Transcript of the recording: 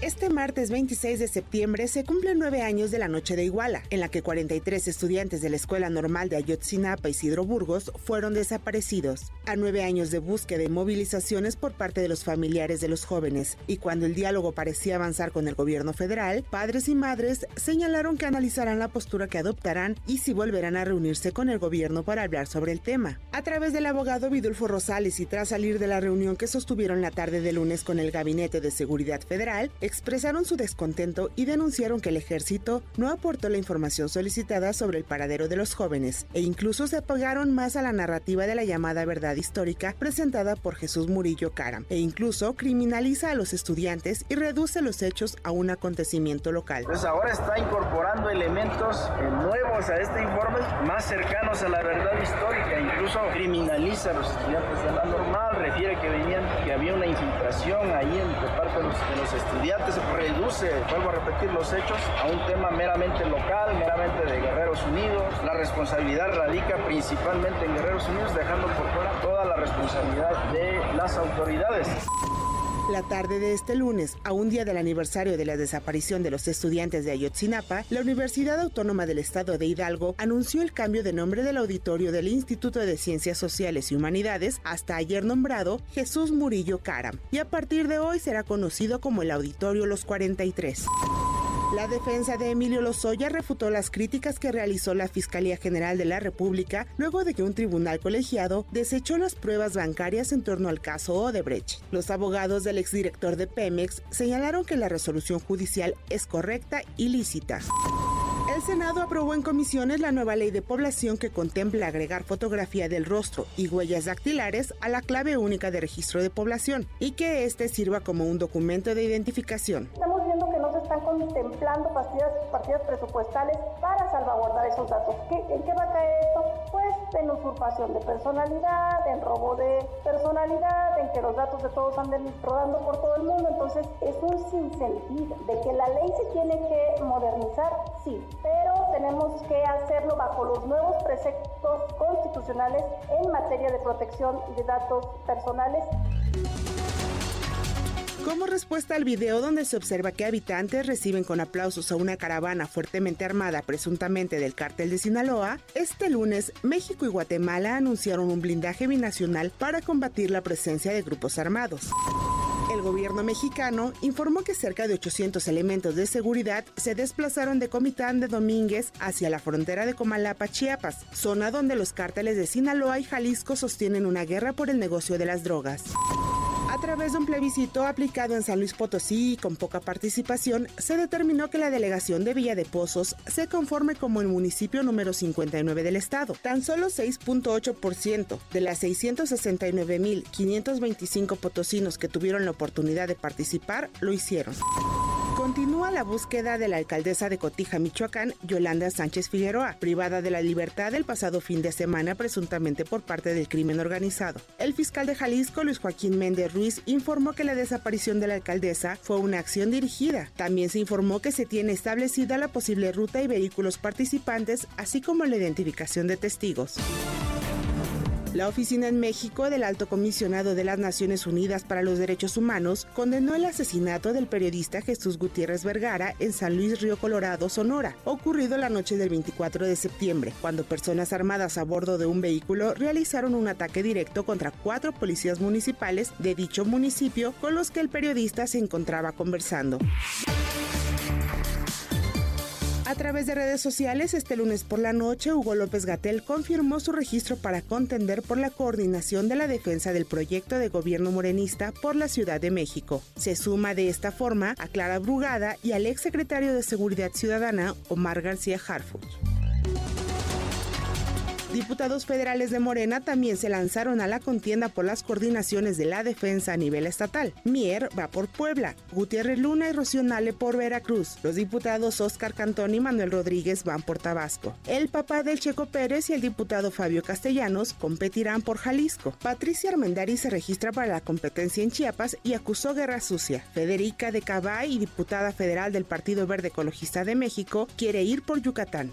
Este martes 26 de septiembre se cumplen nueve años de la Noche de Iguala, en la que 43 estudiantes de la Escuela Normal de Ayotzinapa y Sidro Burgos fueron desaparecidos. A nueve años de búsqueda y movilizaciones por parte de los familiares de los jóvenes, y cuando el diálogo parecía avanzar con el gobierno federal, padres y madres señalaron que analizarán la postura que adoptarán y si volverán a reunirse con el gobierno para hablar sobre el tema. A través del abogado Vidulfo Rosales y tras salir de la reunión que sostuvieron la tarde de lunes con el Gabinete de Seguridad Federal, expresaron su descontento y denunciaron que el ejército no aportó la información solicitada sobre el paradero de los jóvenes e incluso se apegaron más a la narrativa de la llamada verdad histórica presentada por Jesús Murillo Caram e incluso criminaliza a los estudiantes y reduce los hechos a un acontecimiento local. Pues ahora está incorporando elementos nuevos a este informe más cercanos a la verdad histórica, incluso criminaliza a los estudiantes de la normal, refiere que venían que había una infiltración ahí entre parte de los, de los estudiantes se reduce, vuelvo a repetir, los hechos a un tema meramente local, meramente de Guerreros Unidos. La responsabilidad radica principalmente en Guerreros Unidos, dejando por fuera toda la responsabilidad de las autoridades. La tarde de este lunes, a un día del aniversario de la desaparición de los estudiantes de Ayotzinapa, la Universidad Autónoma del Estado de Hidalgo anunció el cambio de nombre del auditorio del Instituto de Ciencias Sociales y Humanidades, hasta ayer nombrado Jesús Murillo Caram, y a partir de hoy será conocido como el Auditorio Los 43. La defensa de Emilio Lozoya refutó las críticas que realizó la Fiscalía General de la República luego de que un tribunal colegiado desechó las pruebas bancarias en torno al caso Odebrecht. Los abogados del exdirector de Pemex señalaron que la resolución judicial es correcta y lícita. El Senado aprobó en comisiones la nueva ley de población que contempla agregar fotografía del rostro y huellas dactilares a la clave única de registro de población y que éste sirva como un documento de identificación. Están contemplando partidas, presupuestales para salvaguardar esos datos. ¿Qué, ¿En qué va a caer esto? Pues en usurpación de personalidad, en robo de personalidad, en que los datos de todos anden rodando por todo el mundo. Entonces es un sinsentido de que la ley se tiene que modernizar, sí, pero tenemos que hacerlo bajo los nuevos preceptos constitucionales en materia de protección de datos personales. Como respuesta al video donde se observa que habitantes reciben con aplausos a una caravana fuertemente armada presuntamente del cártel de Sinaloa, este lunes México y Guatemala anunciaron un blindaje binacional para combatir la presencia de grupos armados. El gobierno mexicano informó que cerca de 800 elementos de seguridad se desplazaron de Comitán de Domínguez hacia la frontera de Comalapa, Chiapas, zona donde los cárteles de Sinaloa y Jalisco sostienen una guerra por el negocio de las drogas. A través de un plebiscito aplicado en San Luis Potosí y con poca participación, se determinó que la delegación de Villa de Pozos se conforme como el municipio número 59 del estado. Tan solo 6.8% de las 669.525 potosinos que tuvieron la oportunidad de participar lo hicieron. Continúa la búsqueda de la alcaldesa de Cotija, Michoacán, Yolanda Sánchez Figueroa, privada de la libertad el pasado fin de semana presuntamente por parte del crimen organizado. El fiscal de Jalisco, Luis Joaquín Méndez Ruiz, informó que la desaparición de la alcaldesa fue una acción dirigida. También se informó que se tiene establecida la posible ruta y vehículos participantes, así como la identificación de testigos. La oficina en México del Alto Comisionado de las Naciones Unidas para los Derechos Humanos condenó el asesinato del periodista Jesús Gutiérrez Vergara en San Luis Río Colorado, Sonora, ocurrido la noche del 24 de septiembre, cuando personas armadas a bordo de un vehículo realizaron un ataque directo contra cuatro policías municipales de dicho municipio con los que el periodista se encontraba conversando. A través de redes sociales, este lunes por la noche, Hugo López Gatel confirmó su registro para contender por la coordinación de la defensa del proyecto de gobierno morenista por la Ciudad de México. Se suma de esta forma a Clara Brugada y al exsecretario de Seguridad Ciudadana, Omar García Harfuch. Diputados federales de Morena también se lanzaron a la contienda por las coordinaciones de la defensa a nivel estatal. Mier va por Puebla, Gutiérrez Luna y Rocío por Veracruz. Los diputados Oscar Cantón y Manuel Rodríguez van por Tabasco. El papá del Checo Pérez y el diputado Fabio Castellanos competirán por Jalisco. Patricia Armendari se registra para la competencia en Chiapas y acusó guerra sucia. Federica de Cabay, diputada federal del Partido Verde Ecologista de México, quiere ir por Yucatán.